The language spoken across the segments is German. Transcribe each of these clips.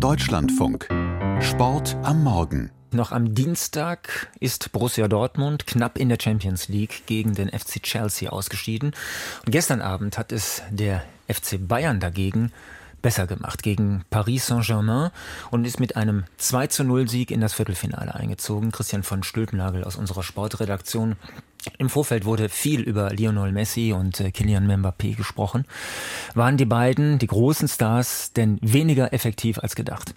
Deutschlandfunk. Sport am Morgen. Noch am Dienstag ist Borussia Dortmund knapp in der Champions League gegen den FC Chelsea ausgeschieden. Und gestern Abend hat es der FC Bayern dagegen besser gemacht gegen Paris Saint-Germain und ist mit einem 2 zu 0 Sieg in das Viertelfinale eingezogen. Christian von Stülpnagel aus unserer Sportredaktion. Im Vorfeld wurde viel über Lionel Messi und äh, Kylian Mbappé gesprochen. Waren die beiden, die großen Stars, denn weniger effektiv als gedacht?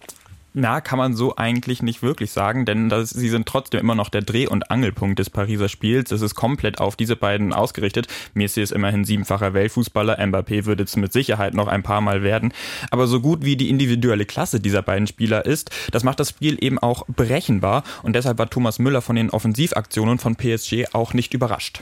Na, kann man so eigentlich nicht wirklich sagen, denn das, sie sind trotzdem immer noch der Dreh- und Angelpunkt des Pariser Spiels. Es ist komplett auf diese beiden ausgerichtet. Messi ist immerhin siebenfacher Weltfußballer, Mbappé wird es mit Sicherheit noch ein paar Mal werden. Aber so gut wie die individuelle Klasse dieser beiden Spieler ist, das macht das Spiel eben auch berechenbar und deshalb war Thomas Müller von den Offensivaktionen von PSG auch nicht überrascht.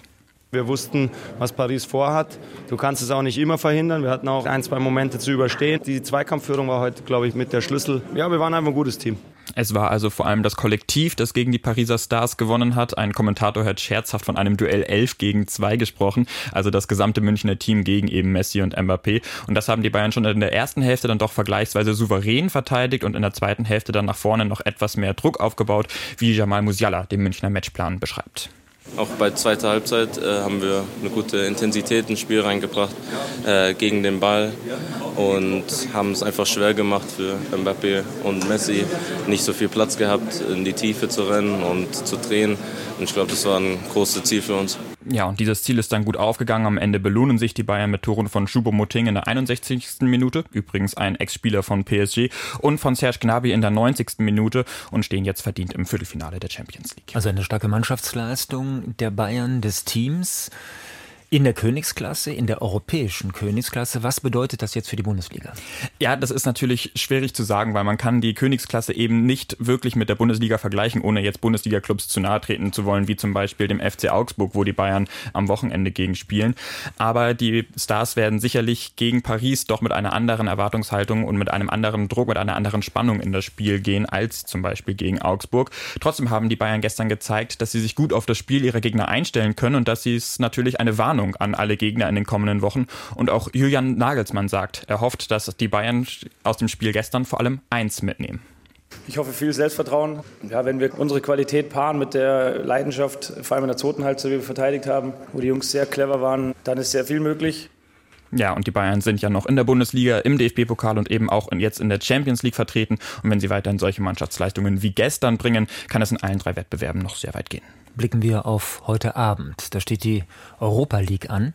Wir wussten, was Paris vorhat. Du kannst es auch nicht immer verhindern. Wir hatten auch ein, zwei Momente zu überstehen. Die Zweikampfführung war heute, glaube ich, mit der Schlüssel. Ja, wir waren einfach ein gutes Team. Es war also vor allem das Kollektiv, das gegen die Pariser Stars gewonnen hat. Ein Kommentator hat scherzhaft von einem Duell 11 gegen 2 gesprochen, also das gesamte Münchner Team gegen eben Messi und Mbappé. Und das haben die Bayern schon in der ersten Hälfte dann doch vergleichsweise souverän verteidigt und in der zweiten Hälfte dann nach vorne noch etwas mehr Druck aufgebaut, wie Jamal Musiala den Münchner Matchplan beschreibt. Auch bei zweiter Halbzeit äh, haben wir eine gute Intensität ins Spiel reingebracht äh, gegen den Ball und haben es einfach schwer gemacht für Mbappé und Messi. Nicht so viel Platz gehabt, in die Tiefe zu rennen und zu drehen. Und ich glaube, das war ein großes Ziel für uns. Ja, und dieses Ziel ist dann gut aufgegangen. Am Ende belohnen sich die Bayern mit Toren von Choupo-Moting in der 61. Minute, übrigens ein Ex-Spieler von PSG, und von Serge Gnabry in der 90. Minute und stehen jetzt verdient im Viertelfinale der Champions League. Also eine starke Mannschaftsleistung der Bayern, des Teams. In der Königsklasse, in der europäischen Königsklasse, was bedeutet das jetzt für die Bundesliga? Ja, das ist natürlich schwierig zu sagen, weil man kann die Königsklasse eben nicht wirklich mit der Bundesliga vergleichen, ohne jetzt Bundesliga-Clubs zu nahe treten zu wollen, wie zum Beispiel dem FC Augsburg, wo die Bayern am Wochenende gegen spielen. Aber die Stars werden sicherlich gegen Paris doch mit einer anderen Erwartungshaltung und mit einem anderen Druck, mit einer anderen Spannung in das Spiel gehen, als zum Beispiel gegen Augsburg. Trotzdem haben die Bayern gestern gezeigt, dass sie sich gut auf das Spiel ihrer Gegner einstellen können und dass sie es natürlich eine Warnung Warnung an alle Gegner in den kommenden Wochen. Und auch Julian Nagelsmann sagt, er hofft, dass die Bayern aus dem Spiel gestern vor allem eins mitnehmen. Ich hoffe viel Selbstvertrauen. Ja, wenn wir unsere Qualität paaren mit der Leidenschaft, vor allem in der zweiten Halbzeit, die wir verteidigt haben, wo die Jungs sehr clever waren, dann ist sehr viel möglich. Ja, und die Bayern sind ja noch in der Bundesliga, im DFB-Pokal und eben auch jetzt in der Champions League vertreten. Und wenn sie weiterhin solche Mannschaftsleistungen wie gestern bringen, kann es in allen drei Wettbewerben noch sehr weit gehen blicken wir auf heute Abend. Da steht die Europa League an.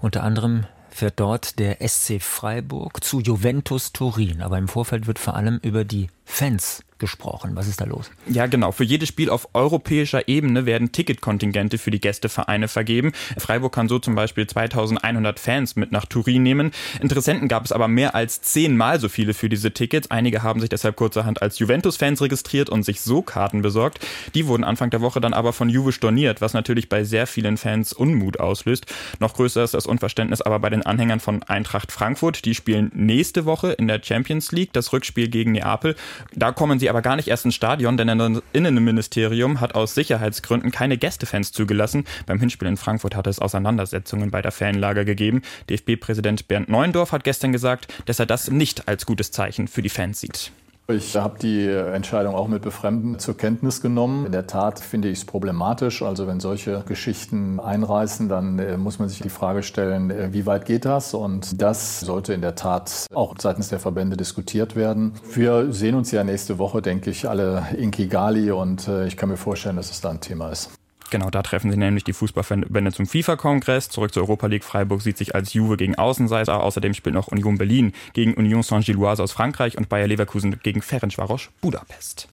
Unter anderem fährt dort der SC Freiburg zu Juventus Turin. Aber im Vorfeld wird vor allem über die Fans gesprochen. Was ist da los? Ja, genau. Für jedes Spiel auf europäischer Ebene werden Ticketkontingente für die Gästevereine vergeben. Freiburg kann so zum Beispiel 2100 Fans mit nach Turin nehmen. Interessenten gab es aber mehr als zehnmal so viele für diese Tickets. Einige haben sich deshalb kurzerhand als Juventus-Fans registriert und sich so Karten besorgt. Die wurden Anfang der Woche dann aber von Juve storniert, was natürlich bei sehr vielen Fans Unmut auslöst. Noch größer ist das Unverständnis aber bei den Anhängern von Eintracht Frankfurt. Die spielen nächste Woche in der Champions League das Rückspiel gegen Neapel. Da kommen sie aber gar nicht erst ins Stadion, denn das Innenministerium hat aus Sicherheitsgründen keine Gästefans zugelassen. Beim Hinspiel in Frankfurt hatte es Auseinandersetzungen bei der Fanlage gegeben. DFB-Präsident Bernd Neuendorf hat gestern gesagt, dass er das nicht als gutes Zeichen für die Fans sieht. Ich habe die Entscheidung auch mit Befremden zur Kenntnis genommen. In der Tat finde ich es problematisch. Also wenn solche Geschichten einreißen, dann äh, muss man sich die Frage stellen, äh, wie weit geht das? Und das sollte in der Tat auch seitens der Verbände diskutiert werden. Wir sehen uns ja nächste Woche, denke ich, alle in Kigali und äh, ich kann mir vorstellen, dass es da ein Thema ist. Genau, da treffen sich nämlich die Fußballverbände zum FIFA-Kongress. Zurück zur Europa League. Freiburg sieht sich als Juve gegen Außenseiter. Außerdem spielt noch Union Berlin gegen Union Saint-Gilloise aus Frankreich und Bayer Leverkusen gegen Ferencvaros Budapest.